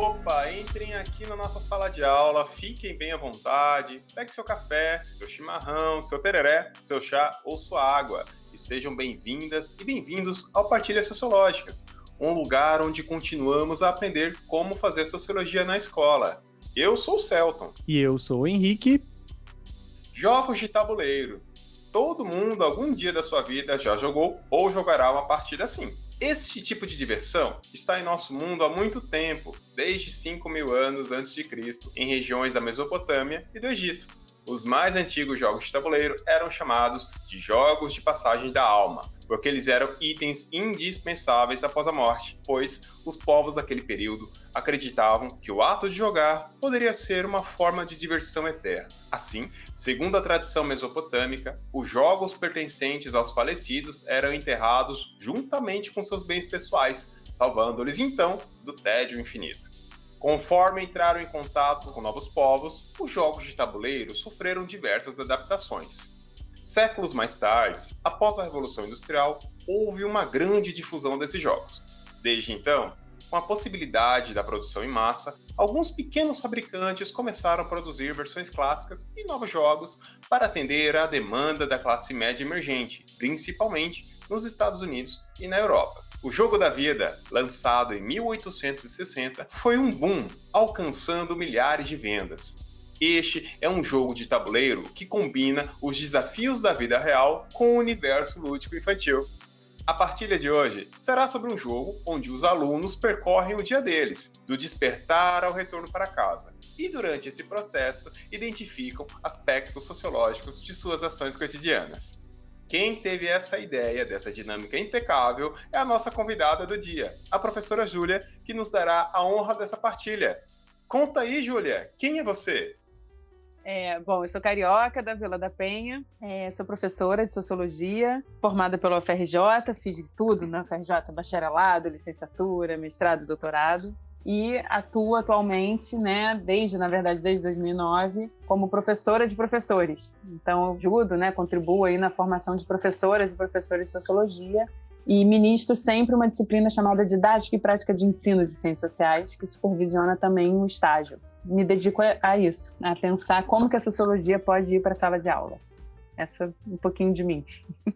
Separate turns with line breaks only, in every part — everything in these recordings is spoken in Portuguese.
Opa, entrem aqui na nossa sala de aula, fiquem bem à vontade, pegue seu café, seu chimarrão, seu tereré, seu chá ou sua água e sejam bem-vindas e bem-vindos ao Partilhas Sociológicas, um lugar onde continuamos a aprender como fazer sociologia na escola. Eu sou o Celton.
E eu sou o Henrique.
Jogos de tabuleiro. Todo mundo, algum dia da sua vida, já jogou ou jogará uma partida assim. Este tipo de diversão está em nosso mundo há muito tempo, desde 5 mil anos antes de Cristo, em regiões da Mesopotâmia e do Egito. Os mais antigos jogos de tabuleiro eram chamados de jogos de passagem da alma, porque eles eram itens indispensáveis após a morte, pois os povos daquele período acreditavam que o ato de jogar poderia ser uma forma de diversão eterna. Assim, segundo a tradição mesopotâmica, os jogos pertencentes aos falecidos eram enterrados juntamente com seus bens pessoais, salvando-lhes então do tédio infinito. Conforme entraram em contato com novos povos, os jogos de tabuleiro sofreram diversas adaptações. Séculos mais tarde, após a Revolução Industrial, houve uma grande difusão desses jogos. Desde então, com a possibilidade da produção em massa, alguns pequenos fabricantes começaram a produzir versões clássicas e novos jogos para atender à demanda da classe média emergente, principalmente nos Estados Unidos e na Europa. O Jogo da Vida, lançado em 1860, foi um boom, alcançando milhares de vendas. Este é um jogo de tabuleiro que combina os desafios da vida real com o universo lúdico infantil. A partilha de hoje será sobre um jogo onde os alunos percorrem o dia deles, do despertar ao retorno para casa, e durante esse processo identificam aspectos sociológicos de suas ações cotidianas. Quem teve essa ideia dessa dinâmica impecável é a nossa convidada do dia, a professora Júlia, que nos dará a honra dessa partilha. Conta aí, Júlia, quem é você?
É, bom, eu sou carioca da Vila da Penha, é, sou professora de sociologia, formada pela UFRJ, fiz tudo na UFRJ, bacharelado, licenciatura, mestrado, doutorado, e atuo atualmente, né, desde, na verdade, desde 2009, como professora de professores. Então, ajudo, né, contribuo aí na formação de professoras e professores de sociologia e ministro sempre uma disciplina chamada Didática e Prática de Ensino de Ciências Sociais, que supervisiona também um estágio me dedico a isso, a pensar como que a sociologia pode ir para a sala de aula. Essa um pouquinho de mim.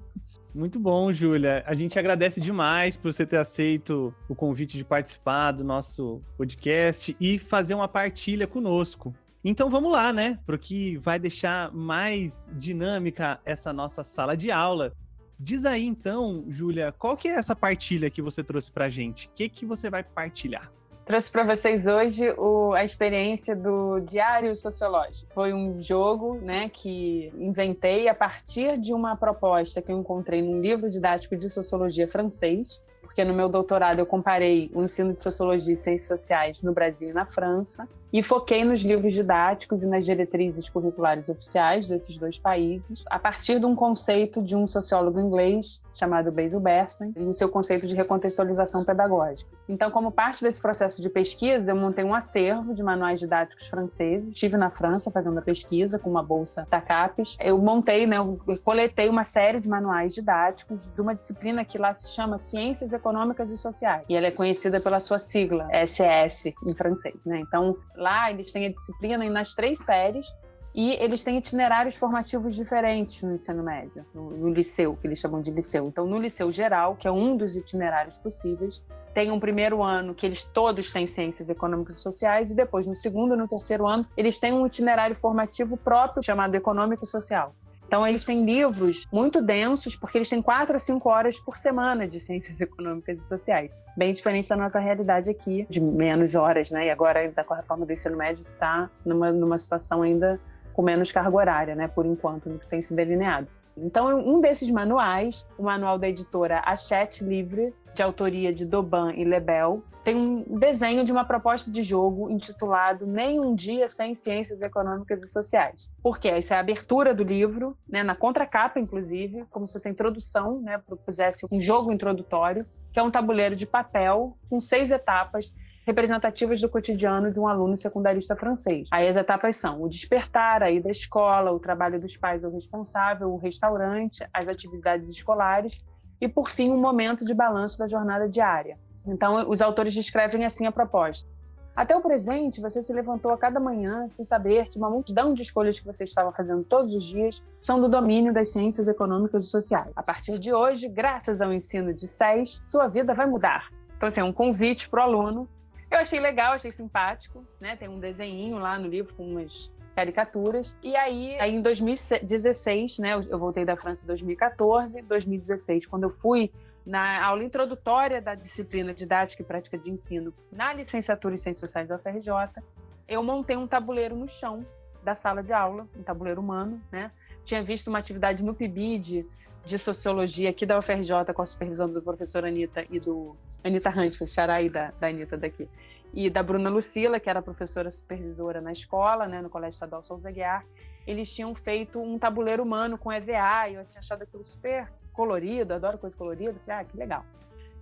Muito bom, Júlia. A gente agradece demais por você ter aceito o convite de participar do nosso podcast e fazer uma partilha conosco. Então vamos lá, né? Para o que vai deixar mais dinâmica essa nossa sala de aula. Diz aí então, Júlia, qual que é essa partilha que você trouxe para a gente? O que, que você vai partilhar?
Trouxe para vocês hoje o, a experiência do Diário Sociológico. Foi um jogo né, que inventei a partir de uma proposta que eu encontrei num livro didático de sociologia francês, porque no meu doutorado eu comparei o ensino de sociologia e ciências sociais no Brasil e na França, e foquei nos livros didáticos e nas diretrizes curriculares oficiais desses dois países, a partir de um conceito de um sociólogo inglês chamado Basil Bernstein e o seu conceito de recontextualização pedagógica. Então, como parte desse processo de pesquisa, eu montei um acervo de manuais didáticos franceses. Estive na França fazendo a pesquisa com uma bolsa da CAPES. Eu montei, né, eu coletei uma série de manuais didáticos de uma disciplina que lá se chama Ciências Econômicas e Sociais. E ela é conhecida pela sua sigla, SES, em francês. Né? Então, lá eles têm a disciplina nas três séries e eles têm itinerários formativos diferentes no ensino médio, no, no, liceu, que eles chamam de liceu. Então, no liceu geral, que é um dos itinerários possíveis, tem um primeiro ano que eles todos têm ciências econômicas e sociais, e depois, no segundo e no terceiro ano, eles têm um itinerário formativo próprio chamado econômico e social. Então, eles têm livros muito densos, porque eles têm quatro a cinco horas por semana de ciências econômicas e sociais. Bem diferente da nossa realidade aqui, de menos horas, né? E agora, ainda com a reforma do ensino médio, está numa, numa situação ainda com menos carga horária, né, por enquanto, no que tem se delineado. Então, um desses manuais, o manual da editora Achete Livre, de autoria de Doban e Lebel, tem um desenho de uma proposta de jogo intitulado Nem um Dia Sem Ciências Econômicas e Sociais. Por quê? Isso é a abertura do livro, né, na contracapa, inclusive, como se fosse a introdução, né, propusesse um jogo introdutório, que é um tabuleiro de papel com seis etapas representativas do cotidiano de um aluno secundarista francês. Aí as etapas são o despertar, a ida à escola, o trabalho dos pais ou responsável, o restaurante, as atividades escolares e, por fim, um momento de balanço da jornada diária. Então, os autores descrevem assim a proposta. Até o presente, você se levantou a cada manhã sem saber que uma multidão de escolhas que você estava fazendo todos os dias são do domínio das ciências econômicas e sociais. A partir de hoje, graças ao ensino de SES, sua vida vai mudar. Então, assim, é um convite para o aluno. Eu achei legal, achei simpático, né? Tem um desenho lá no livro com umas caricaturas. E aí, aí em 2016, né? Eu voltei da França em 2014, 2016, quando eu fui na aula introdutória da disciplina Didática e Prática de Ensino na licenciatura em Ciências Sociais da UFRJ, eu montei um tabuleiro no chão da sala de aula, um tabuleiro humano, né? Tinha visto uma atividade no PIBID de Sociologia aqui da UFRJ com a supervisão do professor Anitta e do Anitta Hunt, xará da, da Anitta daqui, e da Bruna Lucila, que era professora supervisora na escola, né, no Colégio Estadual Souza Guiar, eles tinham feito um tabuleiro humano com EVA, e eu tinha achado aquilo super colorido, adoro coisa colorida. Falei, ah, que legal.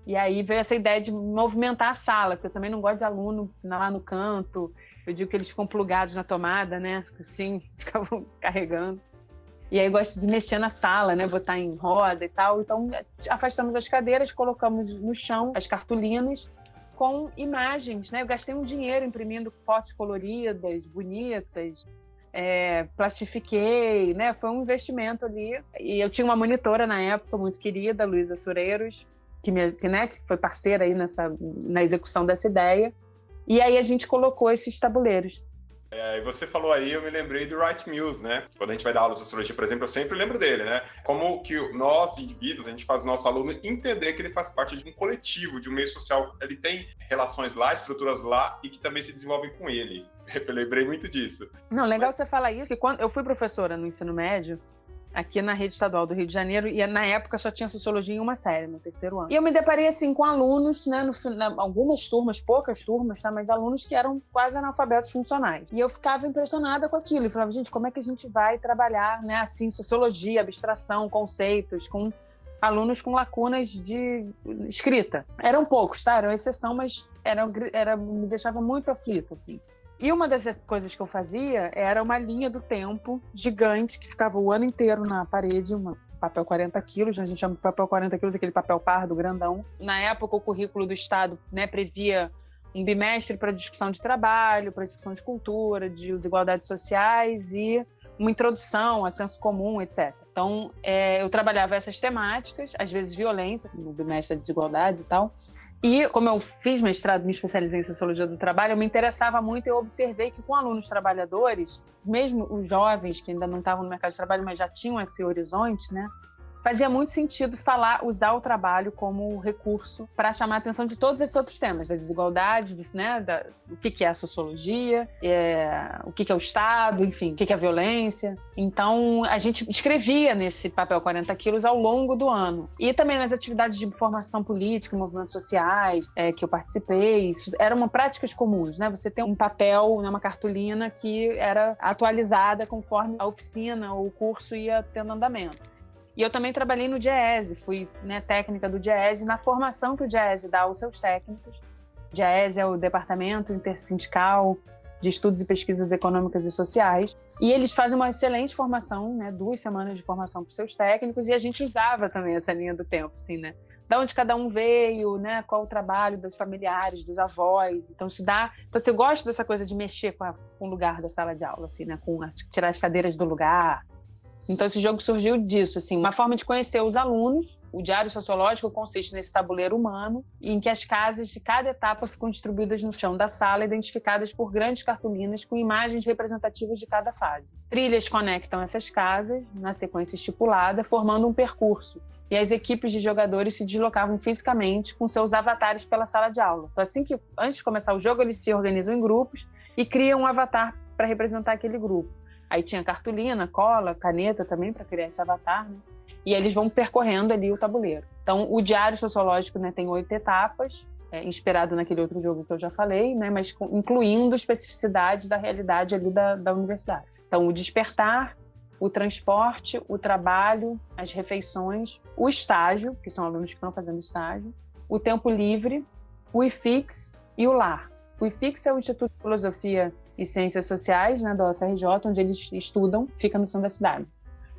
E aí veio essa ideia de movimentar a sala, porque eu também não gosto de aluno lá no canto. Eu digo que eles ficam plugados na tomada, né? Assim, ficavam descarregando. E aí gosto de mexer na sala, né? Botar em roda e tal. Então afastamos as cadeiras, colocamos no chão as cartolinas com imagens, né? Eu gastei um dinheiro imprimindo fotos coloridas, bonitas, é, plastifiquei, né? Foi um investimento ali. E eu tinha uma monitora na época muito querida, Luísa Sureiros, que, me, que, né, que foi parceira aí nessa, na execução dessa ideia. E aí a gente colocou esses tabuleiros.
É, e você falou aí, eu me lembrei do Wright Mills, né? Quando a gente vai dar aula de sociologia, por exemplo, eu sempre lembro dele, né? Como que nós, indivíduos, a gente faz o nosso aluno entender que ele faz parte de um coletivo, de um meio social. Ele tem relações lá, estruturas lá e que também se desenvolvem com ele. Eu lembrei muito disso.
Não, legal Mas... você falar isso, que quando eu fui professora no ensino médio, aqui na rede estadual do Rio de Janeiro, e na época só tinha sociologia em uma série, no terceiro ano. E eu me deparei, assim, com alunos, né, no, na, algumas turmas, poucas turmas, tá, mas alunos que eram quase analfabetos funcionais. E eu ficava impressionada com aquilo, e falava, gente, como é que a gente vai trabalhar, né, assim, sociologia, abstração, conceitos, com alunos com lacunas de escrita. Eram poucos, tá? Era exceção, mas era, era, me deixava muito aflita, assim. E uma das coisas que eu fazia era uma linha do tempo gigante que ficava o ano inteiro na parede, uma papel 40 quilos, a gente chama de papel 40 quilos, aquele papel pardo grandão. Na época, o currículo do Estado né, previa um bimestre para discussão de trabalho, para discussão de cultura, de desigualdades sociais e uma introdução a senso comum, etc. Então, é, eu trabalhava essas temáticas, às vezes violência, no bimestre de desigualdades e tal, e como eu fiz mestrado, me especializei em sociologia do trabalho, eu me interessava muito e observei que com alunos trabalhadores, mesmo os jovens que ainda não estavam no mercado de trabalho, mas já tinham esse horizonte, né? Fazia muito sentido falar, usar o trabalho como recurso para chamar a atenção de todos esses outros temas, das desigualdades, né, da, o que, que é a sociologia, é, o que, que é o Estado, enfim, o que, que é a violência. Então, a gente escrevia nesse papel 40 quilos ao longo do ano. E também nas atividades de formação política, movimentos sociais, é, que eu participei, isso eram práticas comuns, né? Você tem um papel, né, uma cartolina que era atualizada conforme a oficina ou o curso ia tendo andamento. E eu também trabalhei no DIESE, fui né, técnica do DIESE, na formação que o DIESE dá aos seus técnicos. DIESE é o Departamento Intersindical de Estudos e Pesquisas Econômicas e Sociais. E eles fazem uma excelente formação, né, duas semanas de formação para os seus técnicos, e a gente usava também essa linha do tempo, assim, né? Da onde cada um veio, né? Qual o trabalho dos familiares, dos avós. Então, se dá. Então, você gosta dessa coisa de mexer com, a, com o lugar da sala de aula, assim, né? Com a, tirar as cadeiras do lugar, então esse jogo surgiu disso, assim, uma forma de conhecer os alunos. O diário sociológico consiste nesse tabuleiro humano, em que as casas de cada etapa ficam distribuídas no chão da sala, identificadas por grandes cartolinas com imagens representativas de cada fase. Trilhas conectam essas casas na sequência estipulada, formando um percurso. E as equipes de jogadores se deslocavam fisicamente com seus avatares pela sala de aula. Então, assim que antes de começar o jogo, eles se organizam em grupos e criam um avatar para representar aquele grupo. Aí tinha cartolina, cola, caneta também para criar esse avatar, né? E eles vão percorrendo ali o tabuleiro. Então, o diário sociológico né, tem oito etapas, é, inspirado naquele outro jogo que eu já falei, né, mas incluindo especificidades da realidade ali da, da universidade. Então, o despertar, o transporte, o trabalho, as refeições, o estágio, que são alunos que estão fazendo estágio, o tempo livre, o IFIX e o lar. O IFIX é o Instituto de Filosofia e Ciências Sociais, né, da UFRJ, onde eles estudam, fica no centro da cidade.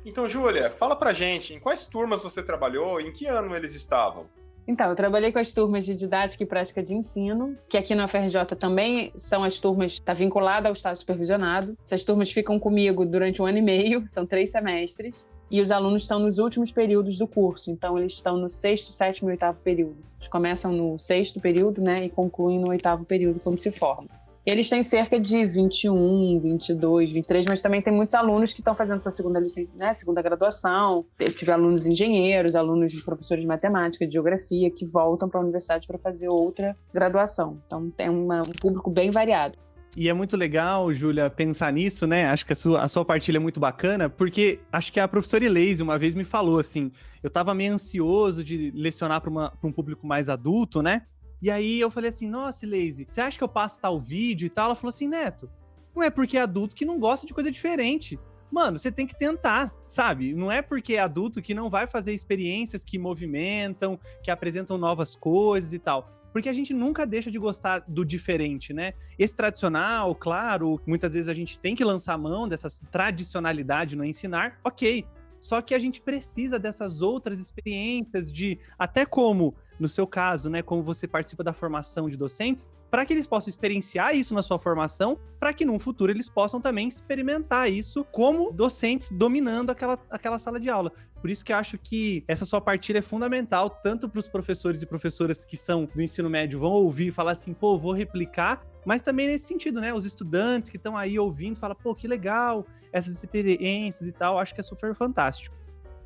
Então, Júlia, fala pra gente, em quais turmas você trabalhou, em que ano eles estavam?
Então, eu trabalhei com as turmas de didática e prática de ensino, que aqui na UFRJ também são as turmas, está vinculada ao Estado supervisionado. Essas turmas ficam comigo durante um ano e meio, são três semestres e os alunos estão nos últimos períodos do curso, então eles estão no sexto, sétimo e oitavo período. Eles começam no sexto período, né, e concluem no oitavo período quando se formam. Eles têm cerca de 21, 22, 23, mas também tem muitos alunos que estão fazendo sua segunda licença, né, segunda graduação. Eu tive alunos engenheiros, alunos de professores de matemática, de geografia, que voltam para a universidade para fazer outra graduação. Então tem uma, um público bem variado.
E é muito legal, Júlia, pensar nisso, né? Acho que a sua, a sua partilha é muito bacana, porque acho que a professora Eleise uma vez me falou assim: eu tava meio ansioso de lecionar para um público mais adulto, né? E aí eu falei assim: nossa, Eleise, você acha que eu passo tal vídeo e tal? Ela falou assim: Neto, não é porque é adulto que não gosta de coisa diferente. Mano, você tem que tentar, sabe? Não é porque é adulto que não vai fazer experiências que movimentam, que apresentam novas coisas e tal porque a gente nunca deixa de gostar do diferente, né? Esse tradicional, claro, muitas vezes a gente tem que lançar mão dessa tradicionalidade no ensinar, ok. Só que a gente precisa dessas outras experiências de até como, no seu caso, né, como você participa da formação de docentes, para que eles possam experienciar isso na sua formação, para que no futuro eles possam também experimentar isso como docentes dominando aquela, aquela sala de aula. Por isso que eu acho que essa sua partilha é fundamental, tanto para os professores e professoras que são do ensino médio vão ouvir e falar assim, pô, vou replicar, mas também nesse sentido, né? Os estudantes que estão aí ouvindo, falam, pô, que legal, essas experiências e tal, acho que é super fantástico.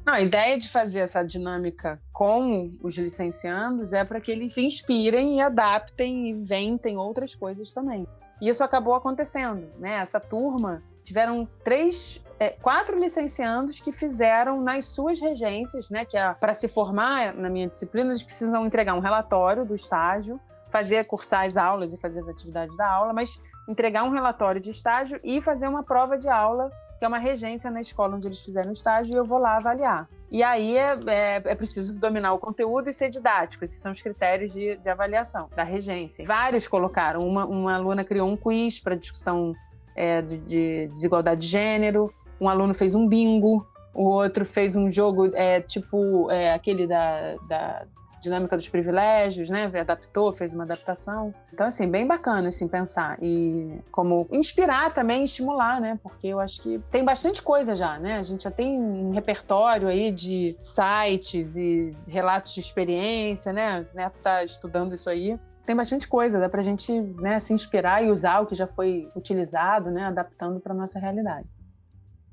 Não, a ideia de fazer essa dinâmica com os licenciandos é para que eles se inspirem e adaptem e inventem outras coisas também. E isso acabou acontecendo, né? Essa turma tiveram três é, quatro licenciandos que fizeram nas suas regências, né, que é para se formar na minha disciplina, eles precisam entregar um relatório do estágio, fazer cursar as aulas e fazer as atividades da aula, mas entregar um relatório de estágio e fazer uma prova de aula, que é uma regência na escola onde eles fizeram o estágio, e eu vou lá avaliar. E aí é, é, é, preciso dominar o conteúdo e ser didático. Esses são os critérios de, de avaliação da regência. Vários colocaram. Uma, uma aluna criou um quiz para discussão é, de, de, desigualdade de gênero um aluno fez um bingo, o outro fez um jogo é, tipo é, aquele da, da dinâmica dos privilégios, né? Adaptou, fez uma adaptação. Então, assim, bem bacana, assim, pensar. E como inspirar também, estimular, né? Porque eu acho que tem bastante coisa já, né? A gente já tem um repertório aí de sites e relatos de experiência, né? O Neto está estudando isso aí. Tem bastante coisa, dá pra gente né, se inspirar e usar o que já foi utilizado, né? Adaptando para nossa realidade.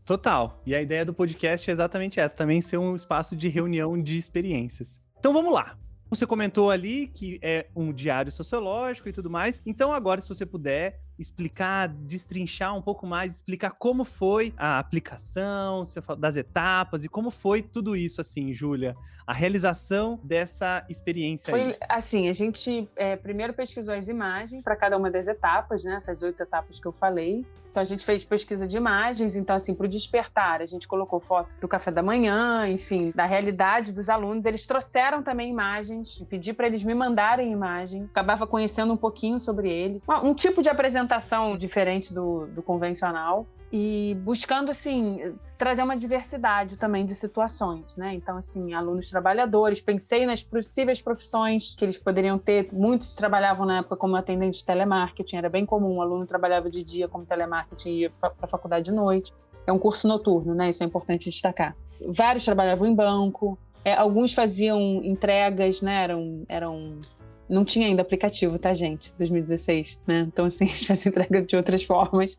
Total. E a ideia do podcast é exatamente essa, também ser um espaço de reunião de experiências. Então vamos lá. Você comentou ali que é um diário sociológico e tudo mais. Então, agora, se você puder explicar, destrinchar um pouco mais, explicar como foi a aplicação das etapas e como foi tudo isso, assim, Júlia, a realização dessa experiência.
Foi
aí.
assim, a gente é, primeiro pesquisou as imagens para cada uma das etapas, né? Essas oito etapas que eu falei. Então a gente fez pesquisa de imagens, então assim, para o despertar, a gente colocou foto do café da manhã, enfim, da realidade dos alunos. Eles trouxeram também imagens, pedi para eles me mandarem imagem, acabava conhecendo um pouquinho sobre ele. Um tipo de apresentação diferente do, do convencional e buscando assim trazer uma diversidade também de situações, né? Então assim, alunos trabalhadores, pensei nas possíveis profissões que eles poderiam ter. Muitos trabalhavam na época como atendente de telemarketing, era bem comum, um aluno trabalhava de dia como telemarketing e ia para a faculdade de noite. É um curso noturno, né? Isso é importante destacar. Vários trabalhavam em banco, é, alguns faziam entregas, né? Eram, eram não tinha ainda aplicativo, tá, gente? 2016, né? Então, assim, a gente fazia entrega de outras formas.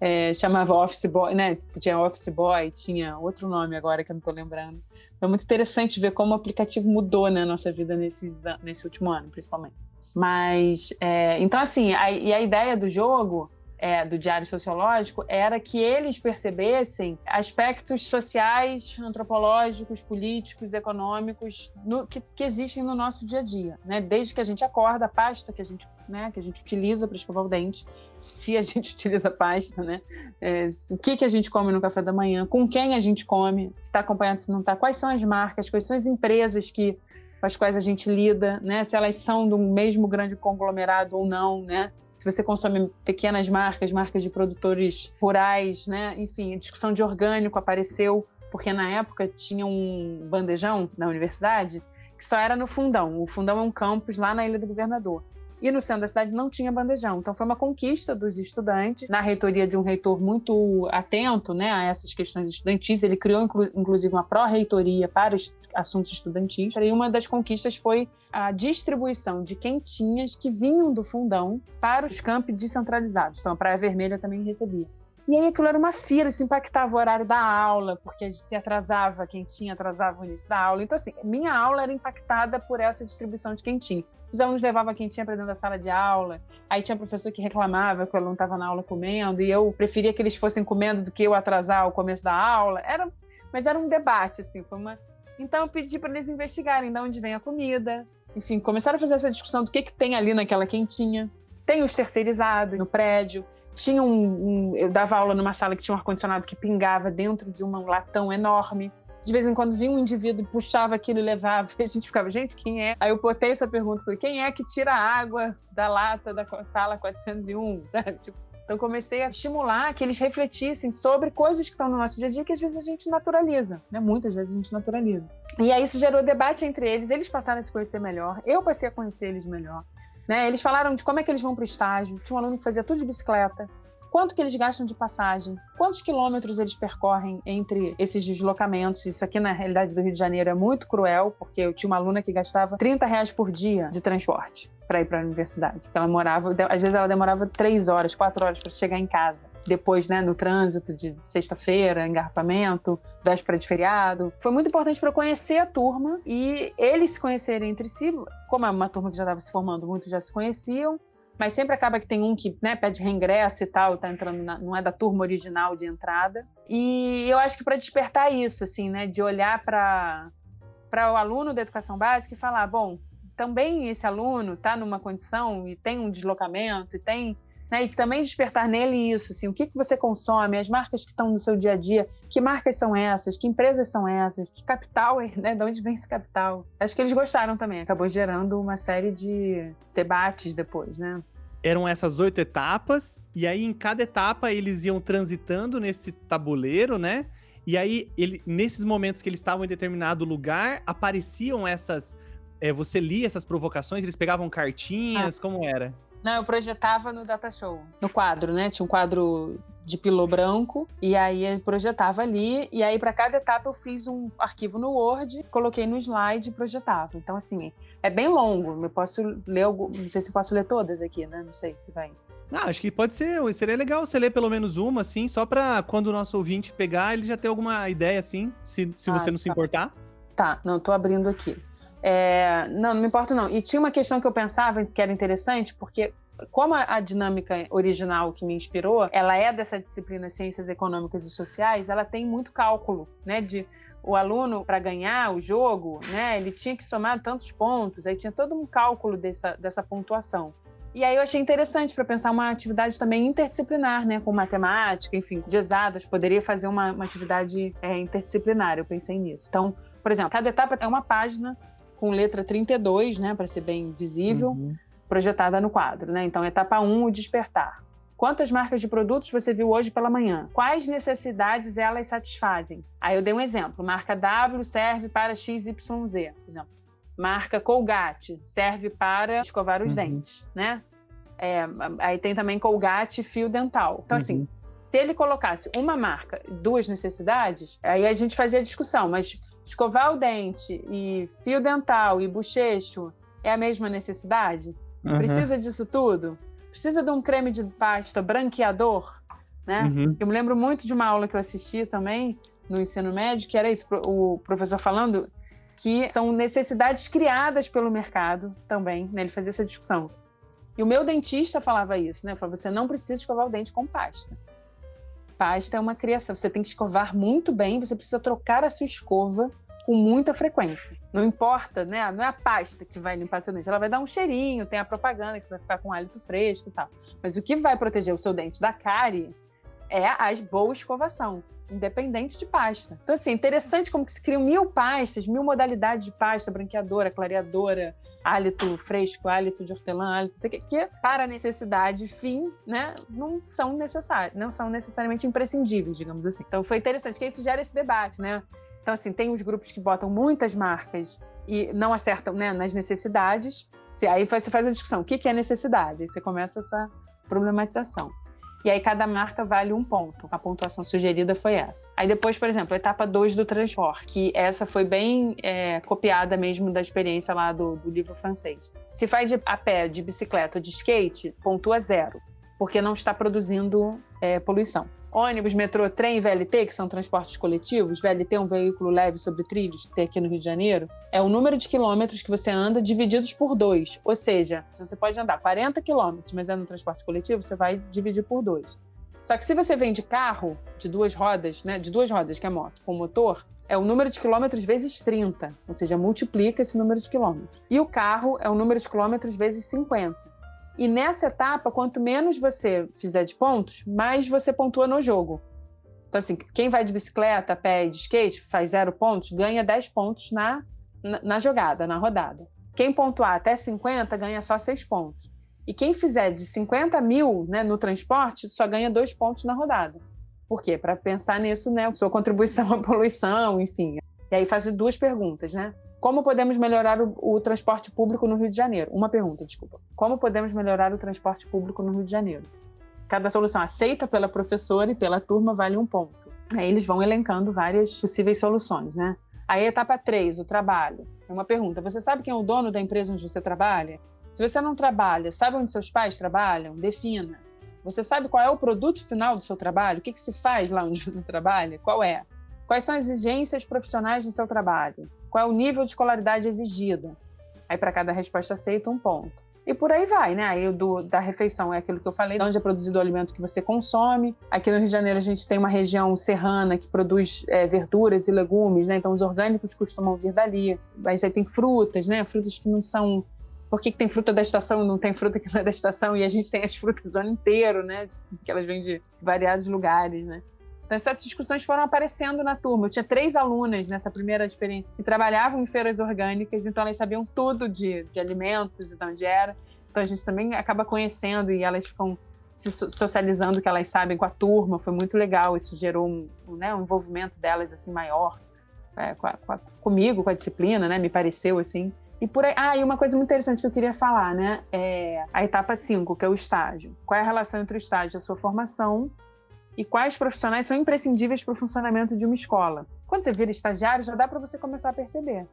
É, chamava Office Boy, né? Tinha Office Boy, tinha outro nome agora que eu não tô lembrando. É muito interessante ver como o aplicativo mudou na né, nossa vida nesses, nesse último ano, principalmente. Mas, é, então, assim, a, e a ideia do jogo é, do Diário Sociológico era que eles percebessem aspectos sociais, antropológicos, políticos, econômicos no, que, que, existem no nosso dia a dia, né? Desde que a gente acorda, a pasta que a gente, né, que a gente utiliza para escovar o dente, se a gente utiliza pasta, né? É, o que, que a gente come no café da manhã, com quem a gente come, se está acompanhado, se não está, quais são as marcas, quais são as empresas que com as quais a gente lida, né? Se elas são do mesmo grande conglomerado ou não, né? Se você consome pequenas marcas, marcas de produtores rurais, né? Enfim, a discussão de orgânico apareceu porque na época tinha um bandejão na universidade que só era no Fundão. O Fundão é um campus lá na Ilha do Governador. E no centro da cidade não tinha bandejão. Então foi uma conquista dos estudantes. Na reitoria de um reitor muito atento né, a essas questões estudantis, ele criou inclusive uma pró-reitoria para os assuntos estudantis. E uma das conquistas foi a distribuição de quentinhas que vinham do fundão para os campos descentralizados. Então a Praia Vermelha também recebia. E aí aquilo era uma fila, isso impactava o horário da aula, porque se atrasava quem tinha, atrasava o início da aula. Então, assim, minha aula era impactada por essa distribuição de quentinha. Os alunos levavam quentinha para dentro da sala de aula, aí tinha professor que reclamava que o aluno estava na aula comendo, e eu preferia que eles fossem comendo do que eu atrasar o começo da aula. Era, mas era um debate, assim, foi uma... Então eu pedi para eles investigarem de onde vem a comida, enfim, começaram a fazer essa discussão do que, que tem ali naquela quentinha. Tem os terceirizados no prédio, tinha um, um, eu dava aula numa sala que tinha um ar-condicionado que pingava dentro de um latão enorme. De vez em quando vinha um indivíduo, puxava aquilo e levava. E a gente ficava, gente, quem é? Aí eu botei essa pergunta, falei, quem é que tira a água da lata da sala 401? Sabe? Tipo, então comecei a estimular que eles refletissem sobre coisas que estão no nosso dia a dia que às vezes a gente naturaliza, né? Muitas vezes a gente naturaliza. E aí isso gerou debate entre eles, eles passaram a se conhecer melhor, eu passei a conhecer eles melhor. Né? Eles falaram de como é que eles vão para o estágio. Tinha um aluno que fazia tudo de bicicleta. Quanto que eles gastam de passagem? Quantos quilômetros eles percorrem entre esses deslocamentos? Isso aqui, na realidade do Rio de Janeiro, é muito cruel, porque eu tinha uma aluna que gastava 30 reais por dia de transporte para ir para a universidade. Ela morava, às vezes ela demorava três horas, quatro horas para chegar em casa. Depois, né, no trânsito de sexta-feira, engarrafamento, véspera de feriado. Foi muito importante para conhecer a turma e eles se conhecerem entre si. Como é uma turma que já estava se formando, muitos já se conheciam. Mas sempre acaba que tem um que né, pede reingresso e tal, está entrando na, não é da turma original de entrada. E eu acho que para despertar isso, assim, né, de olhar para para o aluno da educação básica e falar, bom, também esse aluno está numa condição e tem um deslocamento e tem né, e também despertar nele isso, assim, o que, que você consome, as marcas que estão no seu dia a dia, que marcas são essas, que empresas são essas, que capital é, né, de onde vem esse capital. Acho que eles gostaram também, acabou gerando uma série de debates depois, né?
Eram essas oito etapas, e aí em cada etapa eles iam transitando nesse tabuleiro, né? E aí, ele, nesses momentos que eles estavam em determinado lugar, apareciam essas é, você lia essas provocações? Eles pegavam cartinhas? Ah. Como era?
Não, eu projetava no data show, no quadro, né? Tinha um quadro de pilô branco e aí eu projetava ali e aí para cada etapa eu fiz um arquivo no Word, coloquei no slide e projetava. Então assim, é bem longo. Eu posso ler, não sei se posso ler todas aqui, né? Não sei se vai.
Ah, acho que pode ser, seria legal você ler pelo menos uma, assim, só para quando o nosso ouvinte pegar, ele já ter alguma ideia, assim, se, se ah, você não tá. se importar.
Tá, não, tô abrindo aqui. É, não, não me importa não. E tinha uma questão que eu pensava que era interessante, porque como a, dinâmica original que me inspirou, ela é dessa disciplina Ciências Econômicas e Sociais, ela tem muito cálculo, né, de o aluno para ganhar o jogo, né, ele tinha que somar tantos pontos, aí tinha todo um cálculo dessa, dessa pontuação. E aí eu achei interessante para pensar uma atividade também interdisciplinar, né, com matemática, enfim, de exatas, poderia fazer uma, uma atividade é, interdisciplinar, eu pensei nisso. Então, por exemplo, cada etapa é uma página com letra 32, né, para ser bem visível, uhum. projetada no quadro, né? Então, etapa 1, o despertar. Quantas marcas de produtos você viu hoje pela manhã? Quais necessidades elas satisfazem? Aí eu dei um exemplo. Marca W serve para XYZ, por exemplo. Marca Colgate serve para escovar os uhum. dentes, né? É, aí tem também Colgate fio dental. Então, assim, uhum. assim, se ele colocasse uma marca, duas necessidades, aí a gente fazia discussão, mas escovar o dente e fio dental e bochecho é a mesma necessidade? Uhum. Precisa disso tudo? Precisa de um creme de pasta branqueador? Né? Uhum. Eu me lembro muito de uma aula que eu assisti também no ensino médio, que era isso, o professor falando que são necessidades criadas pelo mercado também, né? Ele fazia essa discussão. E o meu dentista falava isso, né? Falava, você não precisa escovar o dente com pasta pasta é uma criação. Você tem que escovar muito bem, você precisa trocar a sua escova com muita frequência. Não importa, né? Não é a pasta que vai limpar seu dente. Ela vai dar um cheirinho, tem a propaganda que você vai ficar com hálito fresco e tal. Mas o que vai proteger o seu dente da cárie é a boa escovação, independente de pasta. Então, assim, interessante como que se criam mil pastas, mil modalidades de pasta, branqueadora, clareadora, hálito fresco, hálito de hortelã, hálito, não sei o que, que para necessidade fim, né, não são necessários, não são necessariamente imprescindíveis, digamos assim. Então foi interessante que isso gera esse debate, né? Então, assim, tem os grupos que botam muitas marcas e não acertam né, nas necessidades. Aí você faz a discussão, o que é necessidade? Aí você começa essa problematização. E aí cada marca vale um ponto. A pontuação sugerida foi essa. Aí depois, por exemplo, etapa 2 do transporte, que essa foi bem é, copiada mesmo da experiência lá do, do livro francês. Se faz de, a pé, de bicicleta ou de skate, pontua zero, porque não está produzindo é, poluição ônibus, metrô, trem e VLT, que são transportes coletivos, VLT é um veículo leve sobre trilhos que tem aqui no Rio de Janeiro, é o número de quilômetros que você anda divididos por dois. Ou seja, se você pode andar 40 quilômetros, mas é no transporte coletivo, você vai dividir por dois. Só que se você vem de carro, de duas rodas, né, de duas rodas, que é moto, com motor, é o número de quilômetros vezes 30, ou seja, multiplica esse número de quilômetros. E o carro é o número de quilômetros vezes 50. E nessa etapa, quanto menos você fizer de pontos, mais você pontua no jogo. Então, assim, quem vai de bicicleta, pé e de skate, faz zero pontos, ganha 10 pontos na, na, na jogada, na rodada. Quem pontuar até 50 ganha só 6 pontos. E quem fizer de 50 mil né, no transporte só ganha 2 pontos na rodada. Por quê? Para pensar nisso, né? Sua contribuição à poluição, enfim. E aí faz duas perguntas, né? Como podemos melhorar o, o, transporte público no Rio de Janeiro? Uma pergunta, desculpa. Como podemos melhorar o transporte público no Rio de Janeiro? Cada solução aceita pela professora e pela turma vale um ponto. Aí eles vão elencando várias possíveis soluções, né? Aí, etapa 3, o trabalho. É uma pergunta: você sabe quem é o dono da empresa onde você trabalha? Se você não trabalha, sabe onde seus pais trabalham? Defina. Você sabe qual é o produto final do seu trabalho? O que, que se faz lá onde você trabalha? Qual é? Quais são as exigências profissionais no seu trabalho? Qual é o nível de escolaridade exigida? Aí, para cada resposta aceita, um ponto. E por aí vai, né? Aí do, da refeição é aquilo que eu falei, onde é produzido o alimento que você consome. Aqui no Rio de Janeiro a gente tem uma região serrana que produz é, verduras e legumes, né? Então os orgânicos costumam vir dali. Mas aí tem frutas, né? Frutas que não são. Por que, que tem fruta da estação e não tem fruta que não é da estação? E a gente tem as frutas o ano inteiro, né? Que elas vêm de variados lugares, né? Então, essas discussões foram aparecendo na turma. Eu tinha três alunas nessa primeira experiência que trabalhavam em feiras orgânicas, então elas sabiam tudo de, de alimentos e de onde era. Então, a gente também acaba conhecendo e elas ficam se socializando que elas sabem com a turma. Foi muito legal. Isso gerou um, né, um envolvimento delas assim maior é, com a, com a, comigo, com a disciplina, né? Me pareceu assim. E por aí, ah, e uma coisa muito interessante que eu queria falar, né? É a etapa 5, que é o estágio. Qual é a relação entre o estágio e a sua formação e quais profissionais são imprescindíveis para o funcionamento de uma escola. Quando você vira estagiário, já dá para você começar a perceber.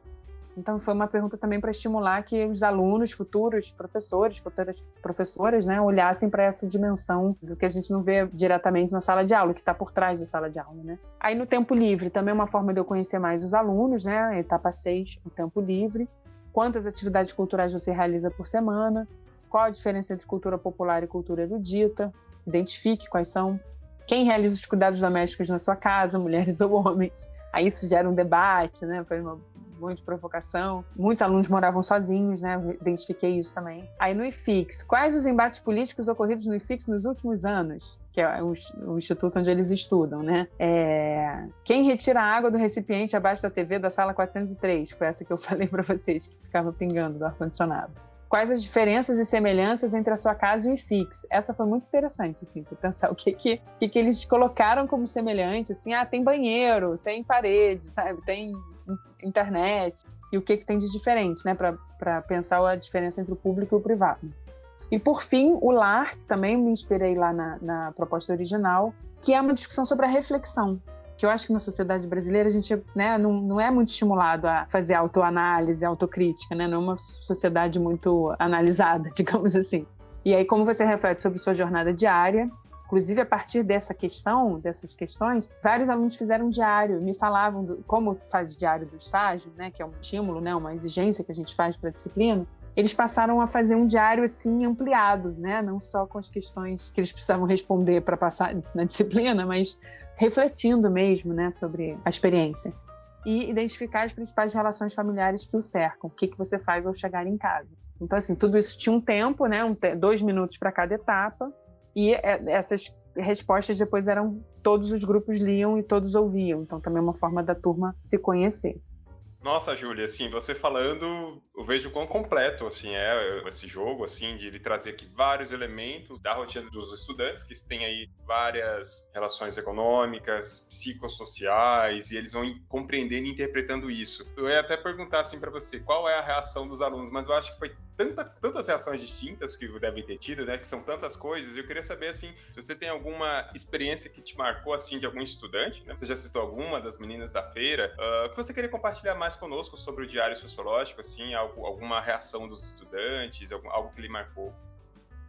Então, foi uma pergunta também para estimular que os alunos, futuros professores, futuras professoras, né, olhassem para essa dimensão do que a gente não vê diretamente na sala de aula, que está por trás da sala de aula. Né? Aí, no tempo livre, também é uma forma de eu conhecer mais os alunos, né? etapa 6, o tempo livre. Quantas atividades culturais você realiza por semana? Qual a diferença entre cultura popular e cultura erudita? Identifique quais são quem realiza os cuidados domésticos na sua casa, mulheres ou homens? Aí isso gera um debate, né? Foi uma monte de provocação. Muitos alunos moravam sozinhos, né? Eu identifiquei isso também. Aí no IFIX, quais os embates políticos ocorridos no IFIX nos últimos anos? Que é o, o instituto onde eles estudam, né? É... Quem retira a água do recipiente abaixo da TV da sala 403? Foi essa que eu falei para vocês, que ficava pingando do ar-condicionado quais as diferenças e semelhanças entre a sua casa e o IFIX. Essa foi muito interessante, assim, para pensar o que que, que que eles colocaram como semelhante, assim, ah, tem banheiro, tem parede, sabe, tem internet, e o que que tem de diferente, né, para pensar a diferença entre o público e o privado. E por fim, o lar, que também me inspirei lá na, na proposta original, que é uma discussão sobre a reflexão que eu acho que na sociedade brasileira a gente né, não, não é muito estimulado a fazer autoanálise, autocrítica, né? Não é uma sociedade muito analisada, digamos assim. E aí, como você reflete sobre sua jornada diária, inclusive a partir dessa questão, dessas questões, vários alunos fizeram diário, me falavam do, como faz diário do estágio, né, que é um estímulo, né, uma exigência que a gente faz para a disciplina. Eles passaram a fazer um diário assim ampliado, né, não só com as questões que eles precisavam responder para passar na disciplina, mas refletindo mesmo né, sobre a experiência. E identificar as principais relações familiares que o cercam, o que, que você faz ao chegar em casa. Então, assim, tudo isso tinha um tempo, né, um dois minutos para cada etapa, e é, essas respostas depois eram todos os grupos liam e todos ouviam. Então, também é uma forma da turma se conhecer.
Nossa, Júlia, assim, você falando, eu vejo quão completo, assim, é esse jogo, assim, de ele trazer aqui vários elementos da rotina dos estudantes, que têm aí várias relações econômicas, psicossociais, e eles vão compreendendo e interpretando isso. Eu ia até perguntar, assim, para você, qual é a reação dos alunos, mas eu acho que foi tanta, tantas reações distintas que devem ter tido, né? Que são tantas coisas. Eu queria saber, assim, se você tem alguma experiência que te marcou, assim, de algum estudante, né? Você já citou alguma das meninas da feira, uh, que você queria compartilhar mais conosco sobre o diário sociológico, assim, algo, alguma reação dos estudantes, algo, algo que lhe marcou?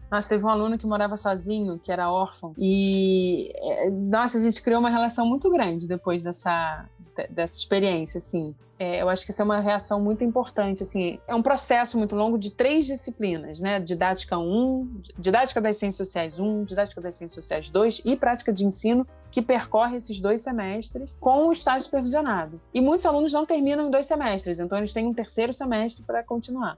Nossa, teve um aluno que morava sozinho, que era órfão. E, é, nossa, a gente criou uma relação muito grande depois dessa, dessa experiência, assim. É, eu acho que isso é uma reação muito importante, assim. É um processo muito longo de três disciplinas, né? Didática 1, Didática das Ciências Sociais 1, Didática das Ciências Sociais 2 e Prática de Ensino, que percorre esses dois semestres com o estágio supervisionado. E muitos alunos não terminam em dois semestres, então eles têm um terceiro semestre para continuar.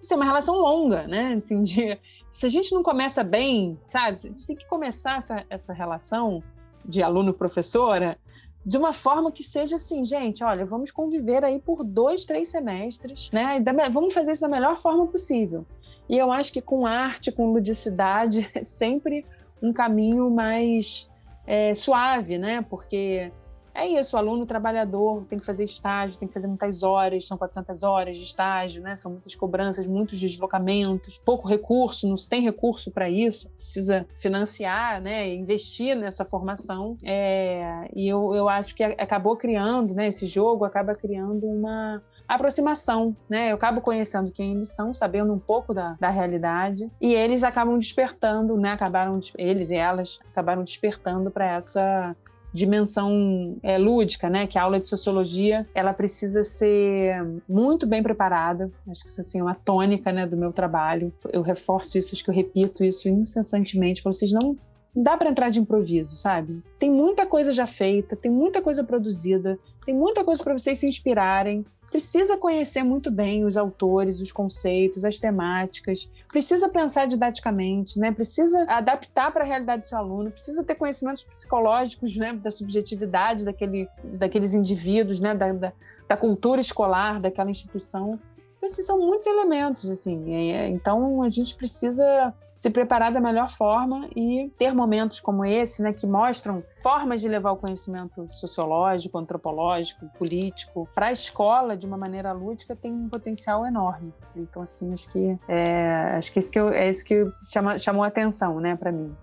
Isso é uma relação longa, né? Assim, de, se a gente não começa bem, sabe? Você tem que começar essa, essa relação de aluno-professora de uma forma que seja assim, gente, olha, vamos conviver aí por dois, três semestres, né? vamos fazer isso da melhor forma possível. E eu acho que com arte, com ludicidade, é sempre um caminho mais é, suave, né? Porque é isso, o aluno trabalhador tem que fazer estágio, tem que fazer muitas horas, são 400 horas de estágio, né? São muitas cobranças, muitos deslocamentos, pouco recurso, não se tem recurso para isso, precisa financiar, né? Investir nessa formação. É, e eu, eu acho que acabou criando, né? Esse jogo acaba criando uma aproximação, né? Eu acabo conhecendo quem eles são, sabendo um pouco da, da realidade, e eles acabam despertando, né? Acabaram, eles e elas acabaram despertando para essa dimensão é, lúdica, né? Que a aula de sociologia ela precisa ser muito bem preparada. Acho que isso assim, é uma tônica né, do meu trabalho. Eu reforço isso, acho que eu repito isso incessantemente. Falo, vocês não não dá para entrar de improviso, sabe? Tem muita coisa já feita, tem muita coisa produzida, tem muita coisa para vocês se inspirarem precisa conhecer muito bem os autores, os conceitos, as temáticas, precisa pensar didaticamente, né? precisa adaptar para a realidade do seu aluno, precisa ter conhecimentos psicológicos né? da subjetividade daquele, daqueles indivíduos, né? da, da, da cultura escolar daquela instituição. Então, esses são muitos elementos, assim. É, então, a gente precisa se preparar da melhor forma e ter momentos como esse, né, que mostram formas de levar o conhecimento sociológico, antropológico, político para a escola de uma maneira lúdica tem um potencial enorme. Então, assim, acho que é, acho que isso que eu, é isso que chama, chamou a atenção, né, para mim.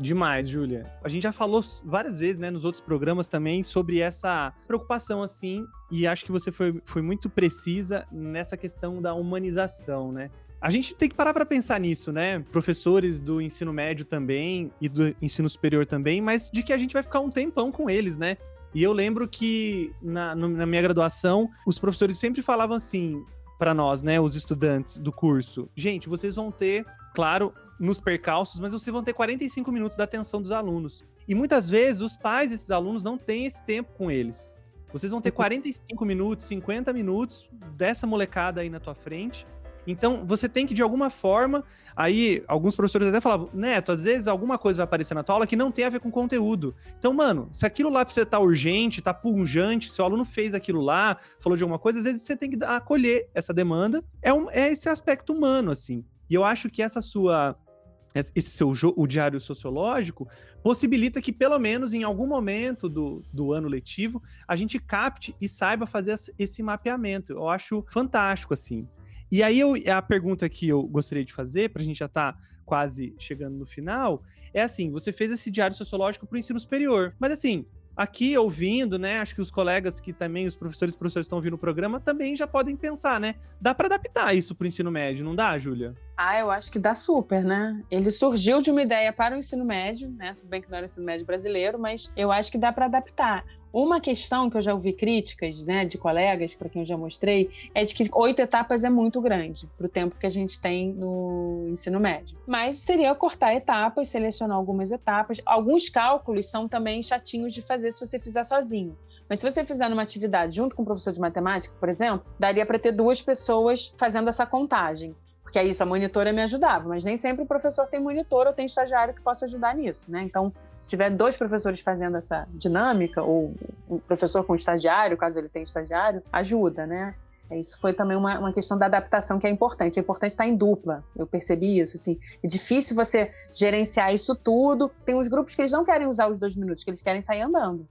Demais, Júlia. A gente já falou várias vezes, né, nos outros programas também, sobre essa preocupação, assim, e acho que você foi, foi muito precisa nessa questão da humanização, né? A gente tem que parar para pensar nisso, né? Professores do ensino médio também e do ensino superior também, mas de que a gente vai ficar um tempão com eles, né? E eu lembro que na, na minha graduação, os professores sempre falavam assim para nós, né, os estudantes do curso: gente, vocês vão ter, claro, nos percalços, mas vocês vão ter 45 minutos da atenção dos alunos. E muitas vezes os pais desses alunos não têm esse tempo com eles. Vocês vão ter 45 minutos, 50 minutos dessa molecada aí na tua frente. Então, você tem que, de alguma forma, aí, alguns professores até falavam, Neto, às vezes alguma coisa vai aparecer na tua aula que não tem a ver com conteúdo. Então, mano, se aquilo lá pra você tá urgente, tá punjante, se o aluno fez aquilo lá, falou de alguma coisa, às vezes você tem que acolher essa demanda. É, um, é esse aspecto humano, assim. E eu acho que essa sua esse seu o diário sociológico possibilita que, pelo menos em algum momento do, do ano letivo, a gente capte e saiba fazer esse mapeamento. Eu acho fantástico, assim. E aí, eu, a pergunta que eu gostaria de fazer, para a gente já estar tá quase chegando no final, é assim: você fez esse diário sociológico para o ensino superior, mas assim, aqui ouvindo, né? Acho que os colegas que também, os professores e professores estão ouvindo o programa, também já podem pensar, né? Dá para adaptar isso para o ensino médio, não dá, Júlia?
Ah, eu acho que dá super, né? Ele surgiu de uma ideia para o ensino médio, né? Tudo bem que não era o ensino médio brasileiro, mas eu acho que dá para adaptar. Uma questão que eu já ouvi críticas né, de colegas, para quem eu já mostrei, é de que oito etapas é muito grande para o tempo que a gente tem no ensino médio. Mas seria cortar etapas, selecionar algumas etapas. Alguns cálculos são também chatinhos de fazer se você fizer sozinho. Mas se você fizer numa atividade junto com um professor de matemática, por exemplo, daria para ter duas pessoas fazendo essa contagem. Porque aí isso, a monitora me ajudava, mas nem sempre o professor tem monitor ou tem estagiário que possa ajudar nisso, né? Então, Se tiver dois professores fazendo essa dinâmica, ou um professor com estagiário, caso ele tenha estagiário, ajuda, né? É, isso foi também uma, uma questão da adaptação que é importante. É importante estar em dupla. Eu percebi isso, assim. É difícil você gerenciar isso tudo. Tem uns grupos que eles não querem usar os dois minutos, que eles querem sair andando.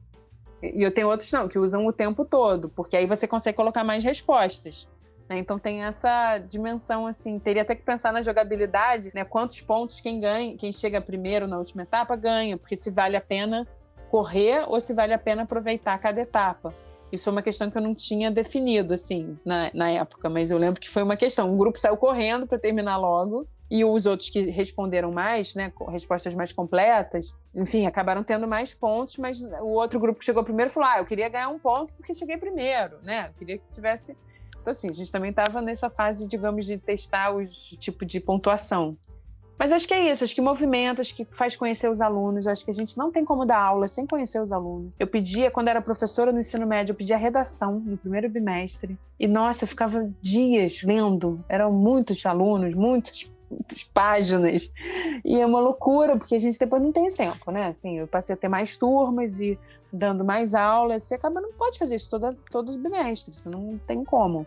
E eu tenho outros não, que usam o tempo todo, porque aí você consegue colocar mais respostas. Né? Então tem essa dimensão assim, teria até que pensar na jogabilidade, né? Quantos pontos quem ganha, quem chega primeiro na última etapa ganha, porque se vale a pena correr ou se vale a pena aproveitar cada etapa. Isso foi uma questão que eu não tinha definido, assim, na, na época, mas eu lembro que foi uma questão. Um grupo saiu correndo para terminar logo, e os outros que responderam mais, né, respostas mais completas, enfim, acabaram tendo mais pontos, mas o outro grupo que chegou primeiro falou: ah, eu queria ganhar um ponto porque cheguei primeiro, né? Eu queria que tivesse. Então, assim, a gente também estava nessa fase, digamos, de testar o tipo de pontuação. Mas acho que é isso, acho que movimento, acho que faz conhecer os alunos, acho que a gente não tem como dar aula sem conhecer os alunos. Eu pedia, quando era professora no ensino médio, eu pedia redação no primeiro bimestre. E nossa, eu ficava dias lendo, eram muitos alunos, muitas muitas páginas. E é uma loucura, porque a gente depois não tem tempo, né? Assim, eu passei a ter mais turmas e dando mais aulas, você acaba não pode fazer isso toda, todos os bimestres, você não tem como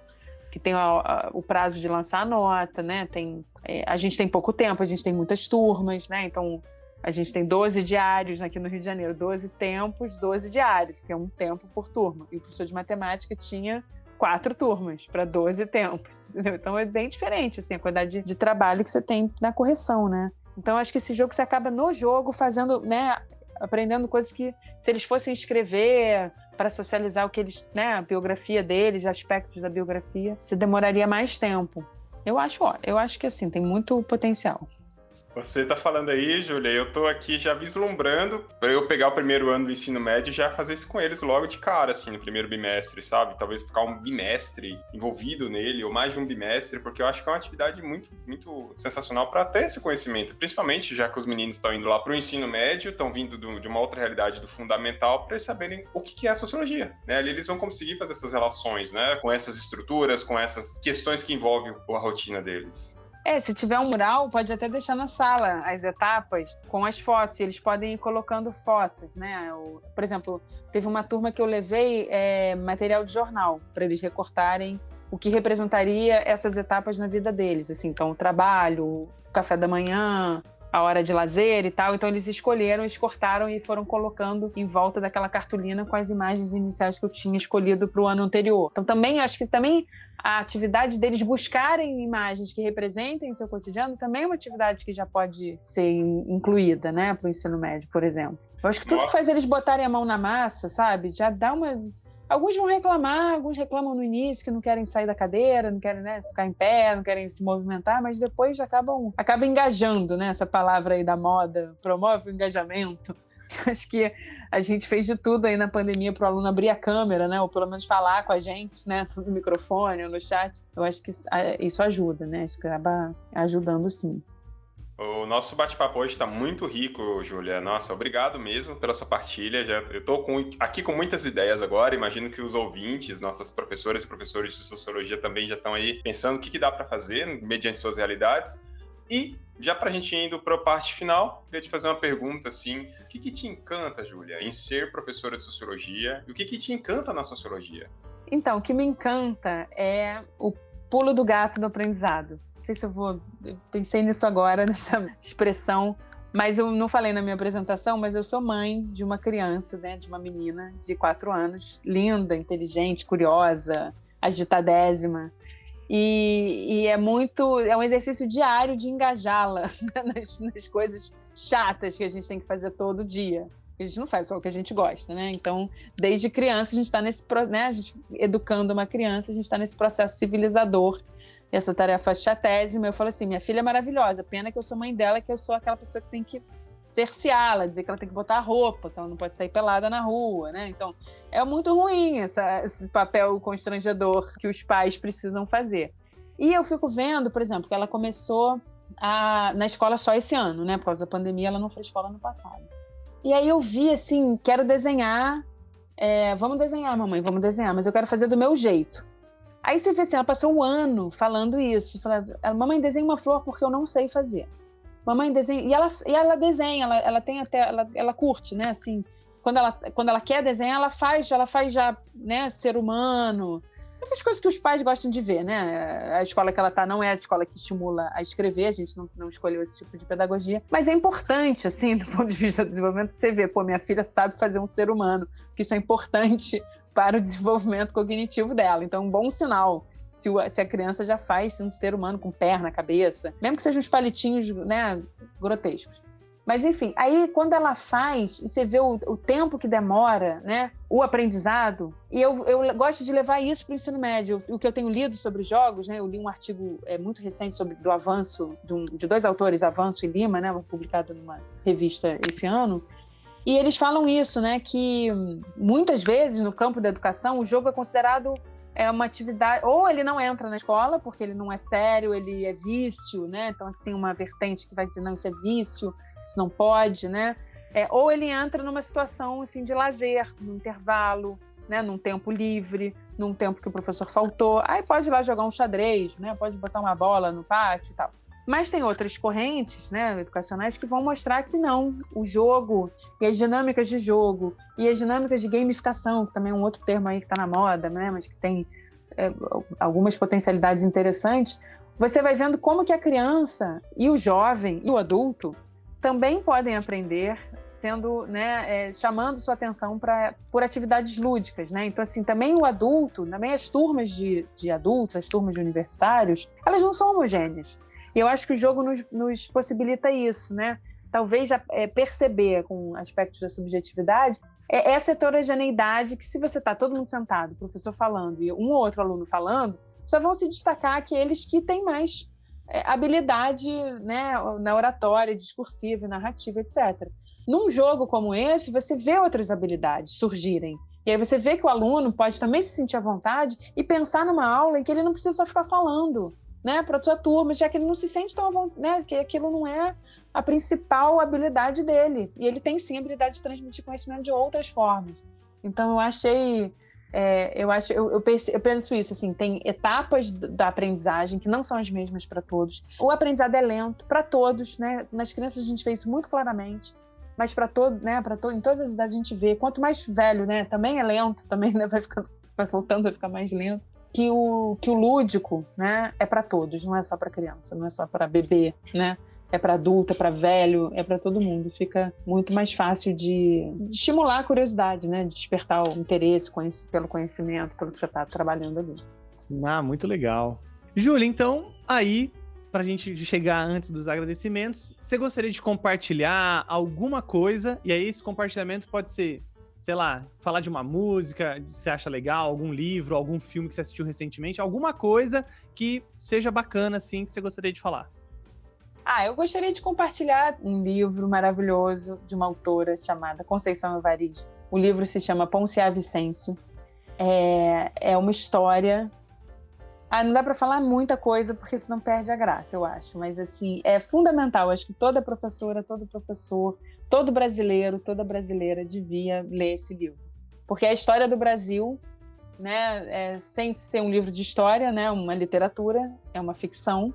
que tem a, a, o prazo de lançar a nota, né? Tem, é, a gente tem pouco tempo, a gente tem muitas turmas, né? Então a gente tem 12 diários aqui no Rio de Janeiro, 12 tempos, 12 diários, que é um tempo por turma. E o professor de matemática tinha quatro turmas para 12 tempos. Entendeu? Então é bem diferente assim, a quantidade de, de trabalho que você tem na correção, né? Então acho que esse jogo você acaba no jogo fazendo, né, aprendendo coisas que se eles fossem escrever para socializar o que eles, né, a biografia deles, aspectos da biografia, você demoraria mais tempo. Eu acho, ó, eu acho que assim, tem muito potencial.
Você tá falando aí, Júlia, eu tô aqui já vislumbrando para eu pegar o primeiro ano do ensino médio e já fazer isso com eles logo de cara, assim, no primeiro bimestre, sabe? Talvez ficar um bimestre envolvido nele, ou mais de um bimestre, porque eu acho que é uma atividade muito, muito sensacional para ter esse conhecimento, principalmente já que os meninos estão indo lá pro ensino médio, estão vindo do, de uma outra realidade do fundamental, para eles saberem o que, que é a sociologia, né? Ali eles vão conseguir fazer essas relações, né? Com essas estruturas, com essas questões que envolvem a rotina deles.
É, se tiver um mural, pode até deixar na sala as etapas com as fotos. Eles podem ir colocando fotos, né? por exemplo, teve uma turma que eu levei é, material de jornal para eles recortarem o que representaria essas etapas na vida deles. Assim, então, o trabalho, o café da manhã, a hora de lazer e tal. Então eles escolheram, eles cortaram e foram colocando em volta daquela cartolina com as imagens iniciais que eu tinha escolhido para o ano anterior. Então também acho que também a atividade deles buscarem imagens que representem seu cotidiano também é uma atividade que já pode ser incluída, né, para o ensino médio, por exemplo. Eu acho que tudo Nossa. que faz eles botarem a mão na massa, sabe, já dá uma Alguns vão reclamar, alguns reclamam no início que não querem sair da cadeira, não querem né, ficar em pé, não querem se movimentar, mas depois acabam, acabam engajando, né? Essa palavra aí da moda, promove o engajamento. Acho que a gente fez de tudo aí na pandemia para o aluno abrir a câmera, né? Ou pelo menos falar com a gente, né? No microfone ou no chat. Eu acho que isso ajuda, né? Isso acaba ajudando sim.
O nosso bate-papo hoje está muito rico, Júlia. Nossa, obrigado mesmo pela sua partilha. Já, eu estou aqui com muitas ideias agora. Imagino que os ouvintes, nossas professoras e professores de sociologia também já estão aí pensando o que, que dá para fazer mediante suas realidades. E já para a gente indo para a parte final, queria te fazer uma pergunta assim: o que, que te encanta, Júlia, em ser professora de sociologia? E o que, que te encanta na sociologia?
Então, o que me encanta é o pulo do gato do aprendizado não sei se eu vou. Eu pensei nisso agora, nessa expressão, mas eu não falei na minha apresentação, mas eu sou mãe de uma criança, né, de uma menina de quatro anos, linda, inteligente, curiosa, agitadésima. E, e é muito. É um exercício diário de engajá-la nas, nas coisas chatas que a gente tem que fazer todo dia a gente não faz só o que a gente gosta, né? Então, desde criança, a gente está nesse, né, a gente, educando uma criança, a gente está nesse processo civilizador essa tarefa chatésima. Eu falo assim: minha filha é maravilhosa, pena que eu sou mãe dela, que eu sou aquela pessoa que tem que cerceá-la, dizer que ela tem que botar roupa, que ela não pode sair pelada na rua, né? Então, é muito ruim essa, esse papel constrangedor que os pais precisam fazer. E eu fico vendo, por exemplo, que ela começou a, na escola só esse ano, né? Por causa da pandemia, ela não foi escola no passado. E aí eu vi assim, quero desenhar. É, vamos desenhar, mamãe, vamos desenhar, mas eu quero fazer do meu jeito. Aí você vê assim, ela passou um ano falando isso. Fala, mamãe, desenha uma flor porque eu não sei fazer. Mamãe desenha. E ela, e ela desenha, ela, ela tem até, ela, ela curte, né? Assim, quando ela, quando ela quer desenhar, ela faz, ela faz já, né, ser humano. Essas coisas que os pais gostam de ver, né? A escola que ela tá não é a escola que estimula a escrever, a gente não, não escolheu esse tipo de pedagogia. Mas é importante, assim, do ponto de vista do desenvolvimento, que você vê, pô, minha filha sabe fazer um ser humano, que isso é importante para o desenvolvimento cognitivo dela. Então, um bom sinal se, o, se, a criança já faz um ser humano com perna, cabeça, mesmo que sejam uns palitinhos né, grotescos. Mas enfim, aí quando ela faz, e você vê o, o tempo que demora, né? O aprendizado, e eu, eu gosto de levar isso para o ensino médio. O que eu tenho lido sobre jogos, né? Eu li um artigo é, muito recente sobre do avanço de, um, de dois autores, Avanço e Lima, né? Publicado numa revista esse ano. E eles falam isso, né? Que muitas vezes no campo da educação o jogo é considerado é uma atividade, ou ele não entra na escola porque ele não é sério, ele é vício, né? Então assim uma vertente que vai dizer não isso é vício, isso não pode, né? É, ou ele entra numa situação assim de lazer, no intervalo, né? Num tempo livre, num tempo que o professor faltou, aí pode ir lá jogar um xadrez, né? Pode botar uma bola no pátio e tal. Mas tem outras correntes né, educacionais que vão mostrar que não. O jogo e as dinâmicas de jogo e as dinâmicas de gamificação, que também é um outro termo aí que está na moda, né, mas que tem é, algumas potencialidades interessantes, você vai vendo como que a criança e o jovem e o adulto também podem aprender sendo, né, é, chamando sua atenção para por atividades lúdicas, né? Então assim, também o adulto, também as turmas de, de adultos, as turmas de universitários, elas não são homogêneas. E eu acho que o jogo nos, nos possibilita isso, né? Talvez é, perceber com aspectos da subjetividade é essa heterogeneidade que se você está todo mundo sentado, professor falando e um ou outro aluno falando, só vão se destacar aqueles que têm mais é, habilidade né, na oratória, discursiva, narrativa, etc. Num jogo como esse, você vê outras habilidades surgirem. E aí você vê que o aluno pode também se sentir à vontade e pensar numa aula em que ele não precisa só ficar falando né, para tua turma, já que ele não se sente tão né, que aquilo não é a principal habilidade dele. E ele tem sim a habilidade de transmitir conhecimento de outras formas. Então eu achei, é, eu acho, eu, eu, penso, eu, penso, isso assim, tem etapas da aprendizagem que não são as mesmas para todos. O aprendizado é lento para todos, né? Nas crianças a gente vê isso muito claramente. Mas para todo, né, para todo, em todas as idades a gente vê, quanto mais velho, né, também é lento, também né, vai ficando vai voltando a ficar mais lento que o, que o lúdico né, é para todos, não é só para criança, não é só para bebê, né? É para adulto, é para velho, é para todo mundo. Fica muito mais fácil de, de, estimular a curiosidade, né? De despertar o interesse pelo conhecimento, pelo que você está trabalhando ali.
Ah, muito legal. Júlia, então, aí, para a gente chegar antes dos agradecimentos, você gostaria de compartilhar alguma coisa? E aí, esse compartilhamento pode ser sei lá, falar de uma música que você acha legal, algum livro, algum filme que você assistiu recentemente, alguma coisa que seja bacana, assim, que você gostaria de falar.
Ah, eu gostaria de compartilhar um livro maravilhoso de uma autora chamada Conceição Evaristo. O livro se chama Poncia Vicêncio. É, é uma história. Ah, não dá para falar muita coisa porque senão perde a graça, eu acho. Mas assim, é fundamental. Acho que toda professora, todo professor, todo brasileiro, toda brasileira devia ler esse livro. Porque a história do Brasil, né, é, sem ser um livro de história, né, uma literatura, é uma ficção,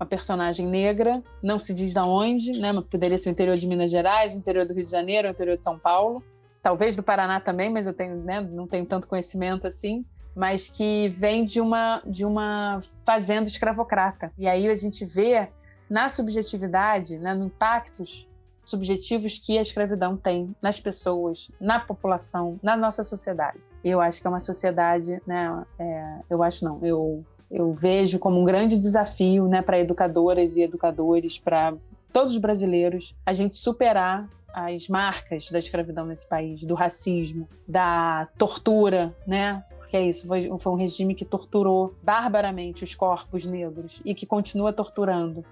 uma personagem negra, não se diz de onde, né, poderia ser o interior de Minas Gerais, o interior do Rio de Janeiro, o interior de São Paulo, talvez do Paraná também, mas eu tenho, né, não tenho tanto conhecimento assim, mas que vem de uma de uma fazenda escravocrata. E aí a gente vê na subjetividade, né, no impactos subjetivos que a escravidão tem nas pessoas, na população, na nossa sociedade. Eu acho que é uma sociedade, né? É, eu acho não, eu eu vejo como um grande desafio, né, para educadoras e educadores, para todos os brasileiros, a gente superar as marcas da escravidão nesse país, do racismo, da tortura, né? Porque é isso, foi, foi um regime que torturou barbaramente os corpos negros e que continua torturando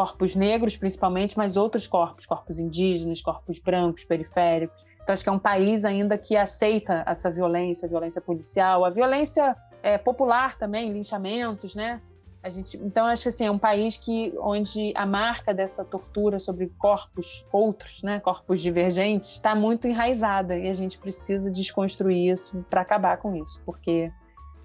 corpos negros principalmente, mas outros corpos, corpos indígenas, corpos brancos, periféricos. Então acho que é um país ainda que aceita essa violência, a violência policial, a violência é, popular também, linchamentos, né? A gente, então acho que assim, é um país que onde a marca dessa tortura sobre corpos outros, né, corpos divergentes, está muito enraizada e a gente precisa desconstruir isso para acabar com isso, porque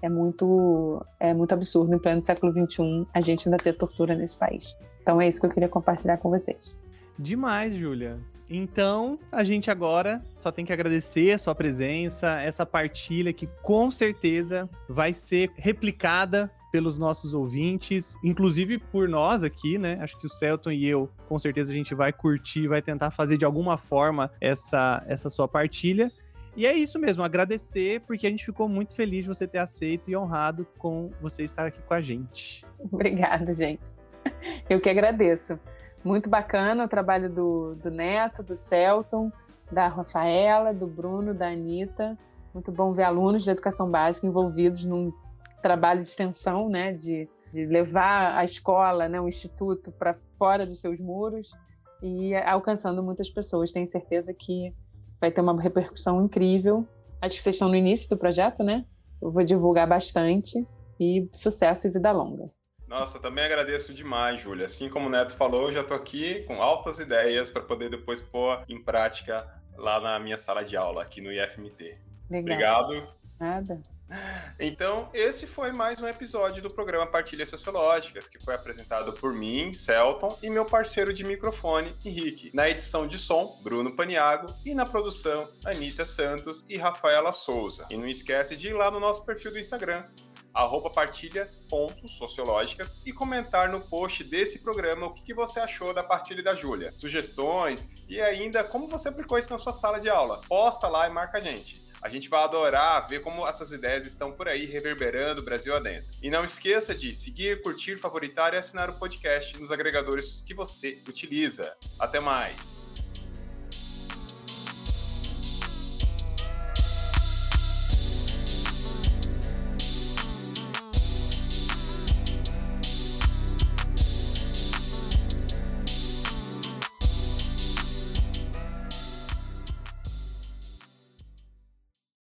é muito é muito absurdo em pleno século XXI a gente ainda ter tortura nesse país. Então é isso que eu queria compartilhar com vocês.
Demais, Júlia. Então, a gente agora só tem que agradecer a sua presença, essa partilha que com certeza vai ser replicada pelos nossos ouvintes, inclusive por nós aqui, né? Acho que o Celton e eu, com certeza a gente vai curtir, vai tentar fazer de alguma forma essa essa sua partilha. E é isso mesmo, agradecer, porque a gente ficou muito feliz de você ter aceito e honrado com você estar aqui com a gente.
Obrigada, gente. Eu que agradeço. Muito bacana o trabalho do, do Neto, do Celton, da Rafaela, do Bruno, da Anitta. Muito bom ver alunos de educação básica envolvidos num trabalho de extensão, né, de, de levar a escola, né, o instituto para fora dos seus muros e alcançando muitas pessoas. Tenho certeza que vai ter uma repercussão incrível. Acho que vocês estão no início do projeto, né? Eu vou divulgar bastante e sucesso e vida longa.
Nossa, também agradeço demais, Júlia. Assim como o Neto falou, eu já estou aqui com altas ideias para poder depois pôr em prática lá na minha sala de aula, aqui no IFMT. Legal. Obrigado.
Nada.
Então, esse foi mais um episódio do programa Partilhas Sociológicas, que foi apresentado por mim, Celton, e meu parceiro de microfone, Henrique. Na edição de som, Bruno Paniago, e na produção, Anitta Santos e Rafaela Souza. E não esquece de ir lá no nosso perfil do Instagram, arroba partilhas.sociológicas e comentar no post desse programa o que, você achou da partilha da Júlia, sugestões e ainda como você aplicou isso na sua sala de aula. Posta lá e marca a gente. A gente vai adorar ver como essas ideias estão por aí reverberando o Brasil adentro. E não esqueça de seguir, curtir, favoritar e assinar o podcast nos agregadores que você utiliza. Até mais!